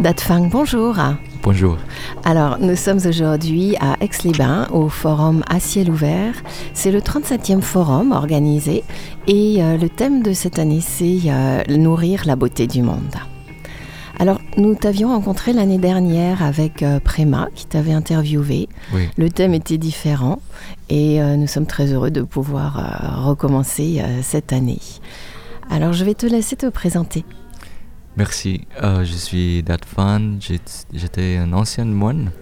Datfang, bonjour. Bonjour. Alors, nous sommes aujourd'hui à Aix-les-Bains au forum à ciel ouvert. C'est le 37e forum organisé et euh, le thème de cette année, c'est euh, nourrir la beauté du monde. Alors, nous t'avions rencontré l'année dernière avec euh, Préma qui t'avait interviewé. Oui. Le thème était différent et nous sommes très heureux de pouvoir recommencer cette année. Alors, je vais te laisser te présenter. Merci. Euh, je suis Datfan. J'étais un ancien moine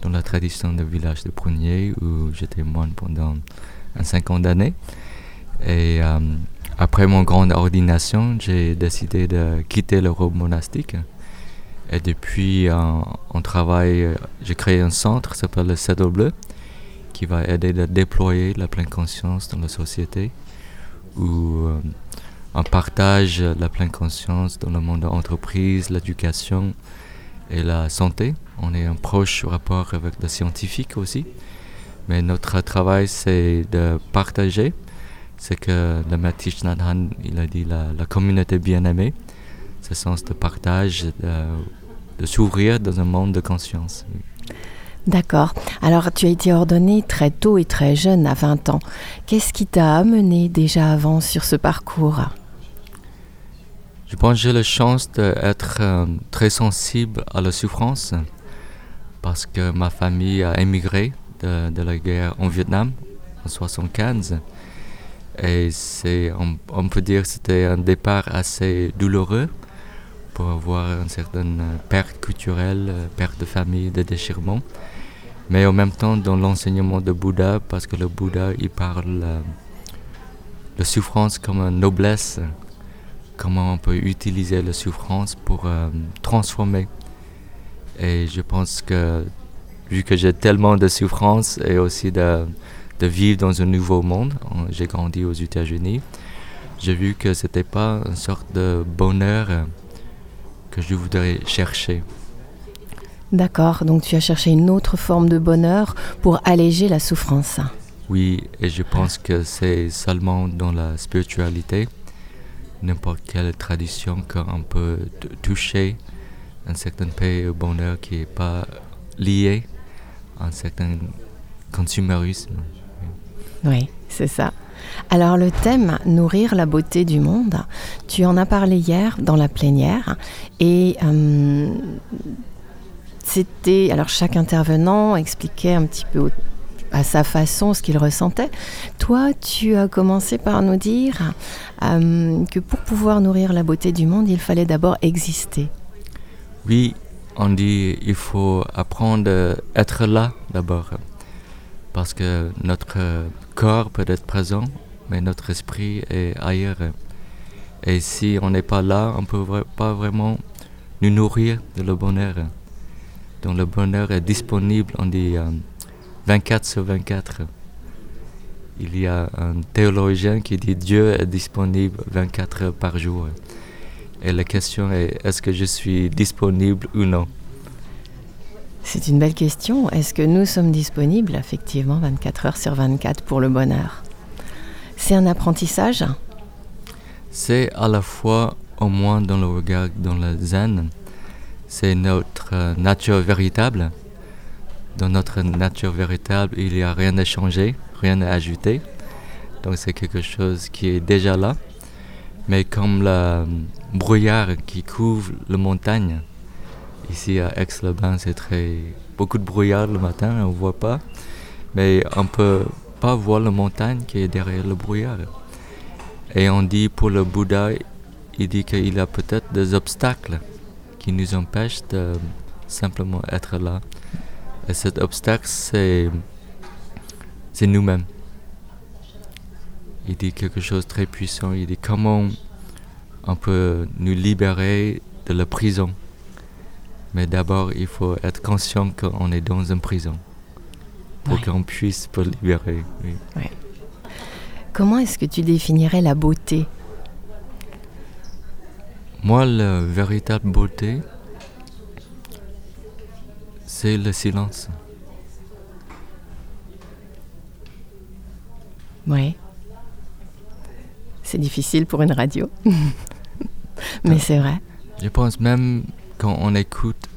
dans la tradition du village de Prunier où j'étais moine pendant un cinquante. Et euh, après mon grande ordination, j'ai décidé de quitter le robe monastique. Et depuis, euh, on travaille, j'ai créé un centre qui s'appelle le Cèdre Bleu qui va aider à déployer la pleine conscience dans la société on partage la pleine conscience dans le monde de l'entreprise, l'éducation et la santé. On est un proche rapport avec les scientifiques aussi. Mais notre travail, c'est de partager ce que le maître Nathan, il a dit, la, communauté bien-aimée, ce sens de partage, de, s'ouvrir dans un monde de conscience. D'accord. Alors, tu as été ordonné très tôt et très jeune, à 20 ans. Qu'est-ce qui t'a amené déjà avant sur ce parcours? Je pense que j'ai la chance d'être euh, très sensible à la souffrance parce que ma famille a émigré de, la guerre en Vietnam en 1975. Et c'est, on, peut dire que c'était un départ assez douloureux pour avoir une certaine perte culturelle, perte de famille, de déchirement. Mais en même temps, dans l'enseignement de Bouddha, parce que le Bouddha, il parle euh, de souffrance comme une noblesse, comment on peut utiliser la souffrance pour euh, transformer. Et je pense que vu que j'ai tellement de souffrance et aussi de, de vivre dans un nouveau monde, j'ai grandi aux États-Unis, j'ai vu que ce n'était pas une sorte de bonheur euh, que je voudrais chercher. D'accord, donc tu as cherché une autre forme de bonheur pour alléger la souffrance. Oui, et je pense que c'est seulement dans la spiritualité n'importe quelle tradition qu'on peut toucher un certain paix au bonheur qui n'est pas lié à un certain consumérisme. Oui, c'est ça. Alors le thème nourrir la beauté du monde, tu en as parlé hier dans la plénière et euh, c'était alors chaque intervenant expliquait un petit peu à sa façon ce qu'il ressentait. Toi, tu as commencé par nous dire euh, que pour pouvoir nourrir la beauté du monde, il fallait d'abord exister. Oui, on dit il faut apprendre à être là d'abord. Parce que notre corps peut être présent, mais notre esprit est ailleurs. Et si on n'est pas là, on ne peut pas vraiment nous nourrir de le bonheur. Donc le bonheur est disponible, on dit, 24 sur 24. Il y a un théologien qui dit Dieu est disponible 24 heures par jour. Et la question est est-ce que je suis disponible ou non? C'est une belle question. Est-ce que nous sommes disponibles effectivement 24 heures sur 24 pour le bonheur? C'est un apprentissage C'est à la fois, au moins dans le regard, dans le zen, c'est notre nature véritable dans notre nature véritable, il n'y a rien à changer, rien à ajouter. Donc c'est quelque chose qui est déjà là. Mais comme le brouillard qui couvre la montagne, ici à Aix-le-Bain, c'est très beaucoup de brouillard le matin, on ne voit pas. Mais on ne peut pas voir la montagne qui est derrière le brouillard. Et on dit pour le Bouddha, il dit qu'il y a peut-être des obstacles qui nous empêchent de simplement être là. Et cet obstacle, c'est, c'est nous-mêmes. Il dit quelque chose de très puissant. Il dit comment on peut nous libérer de la prison. Mais d'abord, il faut être conscient qu'on est dans une prison pour qu'on puisse se libérer. Comment est-ce que tu définirais la beauté? Moi, la véritable beauté, c'est le silence. Oui. C'est difficile pour une radio. Mais c'est vrai. Je pense même quand on écoute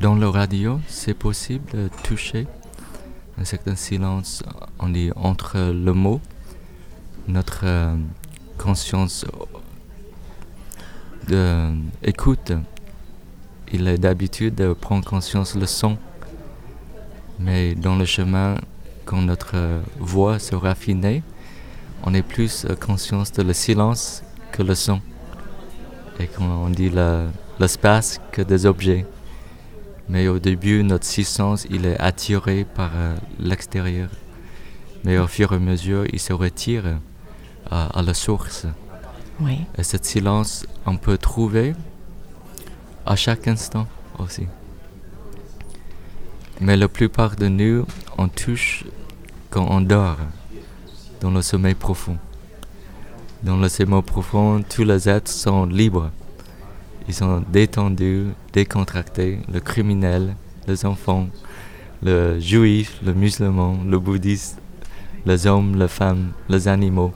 dans le radio, c'est possible de toucher un certain silence, on dit entre le mot, notre euh, conscience d'écoute. Il est d'habitude de prendre conscience le son, mais dans le chemin, quand notre voix se raffine, on est plus conscience de le silence que le son. Et quand on dit l'espace que des objets. Mais au début, notre sens il est attiré par euh, l'extérieur. Mais au fur et à mesure, il se retire à, la source. Et ce silence, on peut trouver à chaque instant aussi. Mais la plupart de nous, on touche quand on dort, dans le sommeil profond. Dans le sommeil profond, tous les êtres sont libres. Ils sont détendus, décontractés, le criminel, les enfants, le juif, le musulman, le bouddhiste, les hommes, les femmes, les animaux.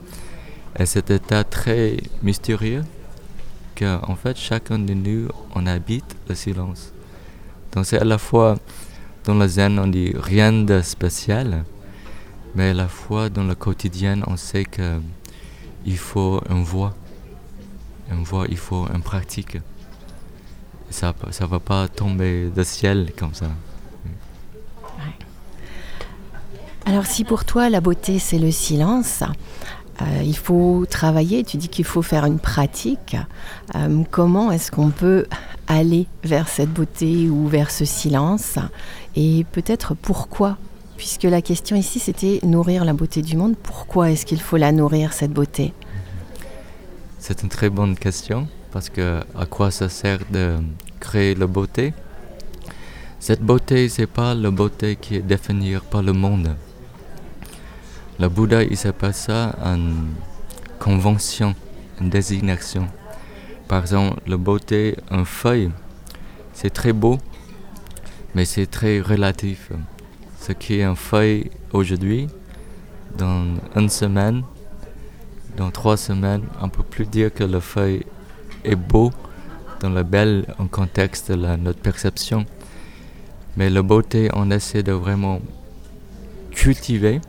Et cet état très mystérieux qu'en fait chacun de nous, on habite le silence. Donc c'est à la fois dans le zen, on dit rien de spécial, mais à la fois dans le quotidien, on sait qu'il faut une voie. Une voie, il faut une pratique ça ne va pas tomber du ciel comme ça. Alors si pour toi la beauté c'est le silence, il faut travailler, tu dis qu'il faut faire une pratique. Euh, comment est-ce qu'on peut aller vers cette beauté ou vers ce silence? Et peut-être pourquoi? Puisque la question ici c'était nourrir la beauté du monde, pourquoi est-ce qu'il faut la nourrir cette beauté? C'est une très bonne question parce que à quoi ça sert de créer la beauté? Cette beauté, c'est pas la beauté qui est définie par le monde. Le Bouddha, il s'appelle ça une convention, une désignation. Par exemple, la beauté, un feuille, c'est très beau, mais c'est très relatif. Ce qui est un feuille aujourd'hui, dans une semaine, dans trois semaines, on ne peut plus dire que le feuille est beau dans le bel en contexte de notre perception. Mais la beauté, on essaie de vraiment cultiver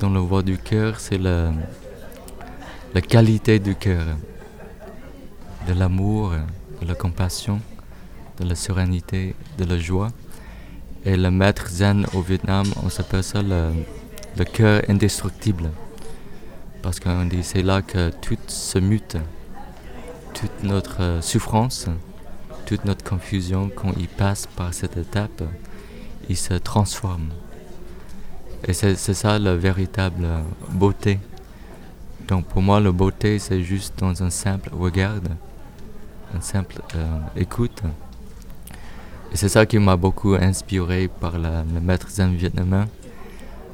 dans le voie du cœur, c'est la, la qualité du cœur, de l'amour, de la compassion, de la sérénité, de la joie. Et le maître zen au Vietnam, on s'appelle ça le, le cœur indestructible. Parce qu'on dit c'est là que tout se mute toute notre euh, souffrance, toute notre confusion, quand il passe par cette étape, il se transforme. Et c'est ça la véritable beauté. Donc pour moi, la beauté, c'est juste dans un simple regard, un simple euh, écoute. Et c'est ça qui m'a beaucoup inspiré par le maître zen vietnamien.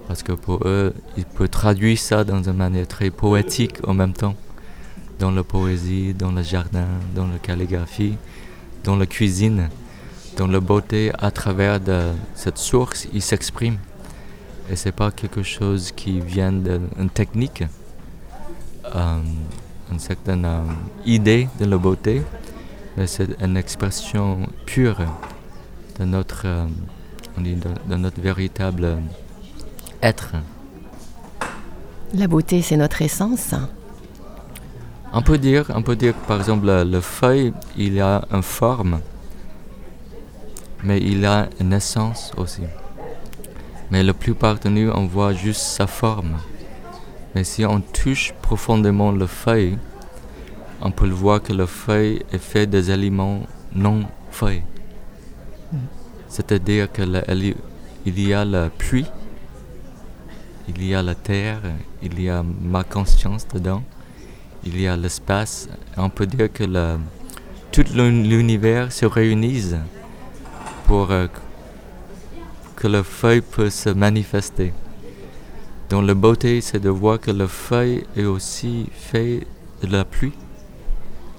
Parce que pour eux, il peut traduire ça dans une manière très poétique en même temps dans la poésie, dans le jardin, dans la calligraphie, dans la cuisine, dans la beauté à travers cette source, il s'exprime. Et c'est pas quelque chose qui vient d'une technique, euh, une certaine euh, idée de la beauté, mais c'est une expression pure de notre, euh, de notre véritable être. La beauté, c'est notre essence. On peut dire, on peut dire que par exemple le, feuille, il a une forme, mais il a une essence aussi. Mais la plupart de nous, on voit juste sa forme. Mais si on touche profondément le feuille, on peut le voir que le feuille est fait des aliments non feuilles. C'est-à-dire qu'il y a la pluie, il y a la terre, il y a ma conscience dedans il y a l'espace. On peut dire que tout l'univers se réunisse pour euh, que le feuille puisse se manifester. Donc la beauté, c'est de voir que le feuille est aussi fait de la pluie,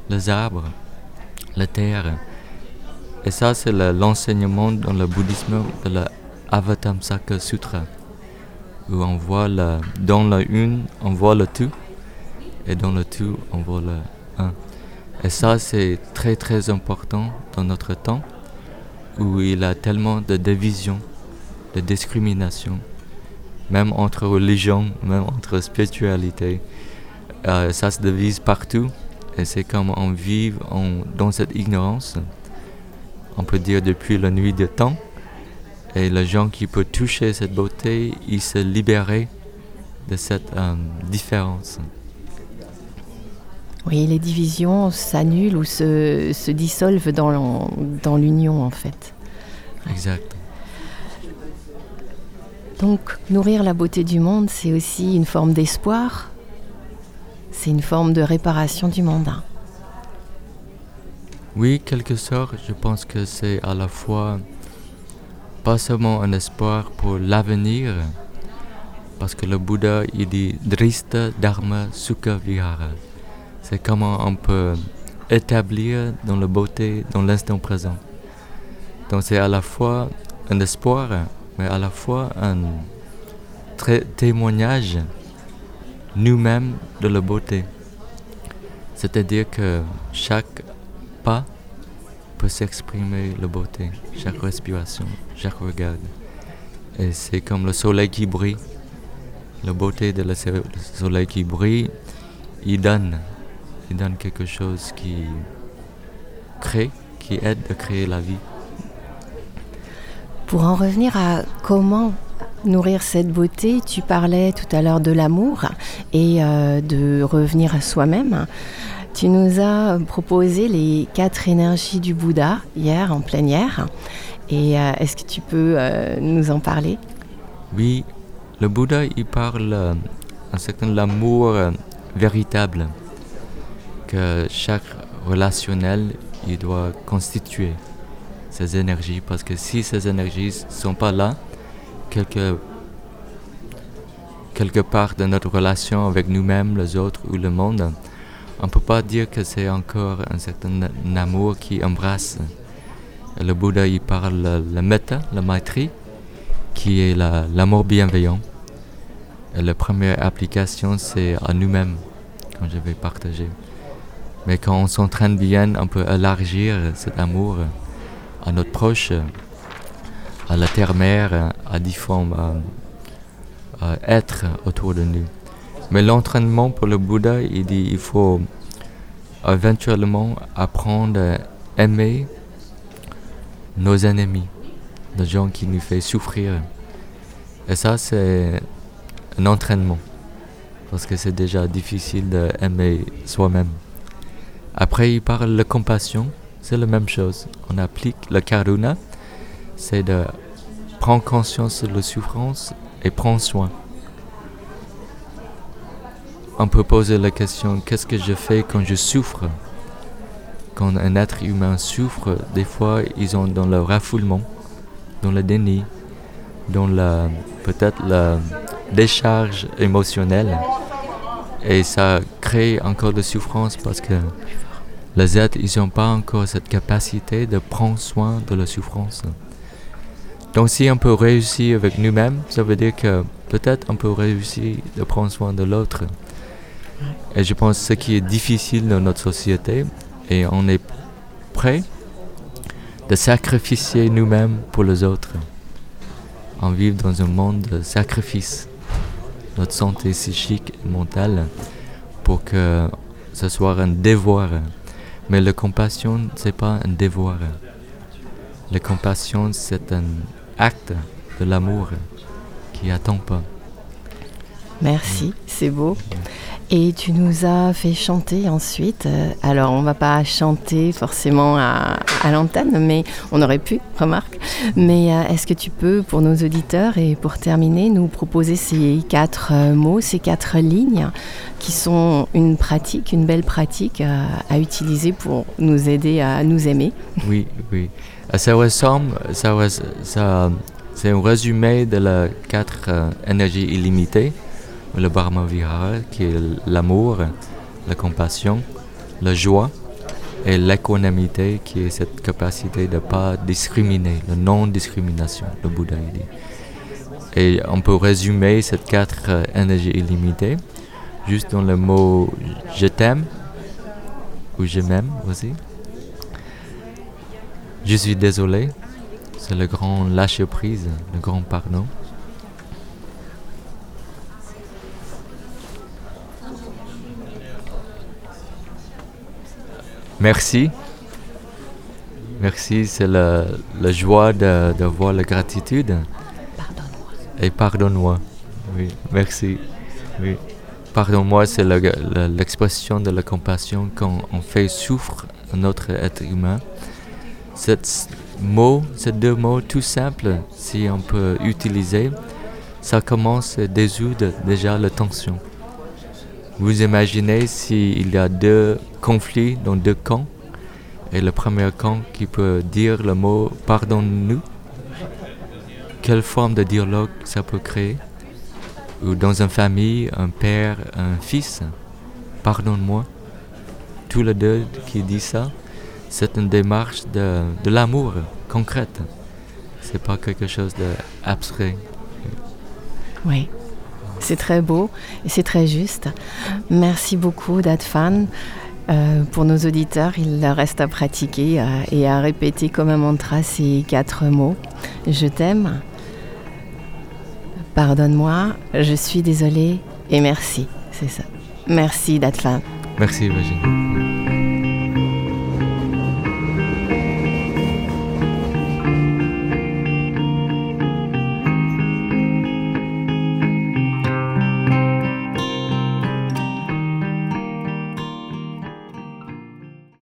les arbres, la terre. Et ça, c'est l'enseignement dans le bouddhisme de la Avatamsaka Sutra, où on voit la, dans la une, on voit le tout et dans le tout, on voit le un. Et ça, c'est très très important dans notre temps où il y a tellement de divisions, de discrimination, même entre religions, même entre spiritualités. Euh, ça se divise partout et c'est comme on vit dans cette ignorance, on peut dire depuis la nuit des temps. Et les gens qui peuvent toucher cette beauté, ils se libéraient de cette euh, différence. Oui, les divisions s'annulent ou se, se dissolvent dans, dans l'union en fait. Exact. Donc nourrir la beauté du monde, c'est aussi une forme d'espoir, c'est une forme de réparation du monde. Oui, quelque sorte, je pense que c'est à la fois pas seulement un espoir pour l'avenir, parce que le Bouddha il dit Drista Dharma Sukha Vihara. C'est comment on peut établir dans la beauté, dans l'instant présent. Donc c'est à la fois un espoir, mais à la fois un témoignage nous-mêmes de la beauté. C'est-à-dire que chaque pas peut s'exprimer la beauté, chaque respiration, chaque regard. Et c'est comme le soleil qui brille. La beauté de le soleil qui brille, il donne il donne quelque chose qui crée, qui aide à créer la vie. Pour en revenir à comment nourrir cette beauté, tu parlais tout à l'heure de l'amour et euh, de revenir à soi-même. Tu nous as proposé les quatre énergies du Bouddha hier en plénière. Et euh, est-ce que tu peux euh, nous en parler? Oui, le Bouddha, il parle un certain l'amour véritable que chaque relationnel il doit constituer ces énergies parce que si ces énergies ne sont pas là, quelque, quelque part de notre relation avec nous-mêmes, les autres ou le monde, on peut pas dire que c'est encore un certain amour qui embrasse. Le Bouddha il parle le metta, le maitri, qui est l'amour bienveillant. La première application, c'est à nous-mêmes, quand je vais partager. Mais quand on s'entraîne bien, on peut élargir cet amour à notre proche, à la terre-mère, à différents êtres autour de nous. Mais l'entraînement pour le Bouddha, il dit il faut éventuellement apprendre à aimer nos ennemis, les gens qui nous font souffrir. Et ça, c'est un entraînement, parce que c'est déjà difficile d'aimer soi-même. Après, il parle de compassion, c'est la même chose. On applique le karuna, c'est de prendre conscience de la souffrance et prendre soin. On peut poser la question qu'est-ce que je fais quand je souffre? Quand un être humain souffre, des fois ils sont dans le raffoulement, dans le déni, dans la peut-être la décharge émotionnelle. Et ça crée encore de souffrance parce que les êtres, ils n'ont pas encore cette capacité de prendre soin de la souffrance. Donc si on peut réussir avec nous-mêmes, ça veut dire que peut-être on peut réussir de prendre soin de l'autre. Et je pense que ce qui est difficile dans notre société, et on est prêt de sacrifier nous-mêmes pour les autres. On vit dans un monde de sacrifice, notre santé psychique et mentale, pour que ce soit un devoir mais la compassion, c'est pas un devoir. La compassion, c'est un acte de l'amour qui attend pas. Merci, c'est beau. Et tu nous as fait chanter ensuite. Euh, alors, on va pas chanter forcément à, l'antenne, mais on aurait pu, remarque. Mais euh, est-ce que tu peux, pour nos auditeurs et pour terminer, nous proposer ces quatre euh, mots, ces quatre lignes qui sont une pratique, une belle pratique à utiliser pour nous aider à nous aimer? Oui, oui. Ça ressemble, ça, ça c'est un résumé de les quatre énergies illimitées le Brahma Vihara, qui est l'amour, la compassion, la joie et l'économité, qui est cette capacité de ne pas discriminer, la non-discrimination, le Bouddha dit. Et on peut résumer ces quatre euh, énergies illimitées juste dans le mot je t'aime, ou je m'aime aussi. Je suis désolé, c'est le grand lâcher prise, le grand pardon. Merci. Merci, c'est la, joie de, de, voir la gratitude. Pardonne-moi. Et pardonne-moi. Oui, merci. Oui. Pardonne-moi, c'est l'expression de la compassion quand on fait souffrir notre être humain. Cette mot, ces deux mots tout simples, si on peut utiliser, ça commence à désoudre déjà la tension. Vous imaginez s'il y a deux conflits dans deux camps, et le premier camp qui peut dire le mot pardonne-nous, quelle forme de dialogue ça peut créer? Ou dans une famille, un père, un fils, pardonne-moi, tous les deux qui disent ça, c'est une démarche de, de l'amour concrète. C'est pas quelque chose d'abstrait. Oui. C'est très beau et c'est très juste. Merci beaucoup, Dadfan. Euh, pour nos auditeurs, il leur reste à pratiquer euh, et à répéter comme un mantra ces quatre mots. Je t'aime, pardonne-moi, je suis désolée et merci. C'est ça. Merci, Dadfan. Merci, Virginie.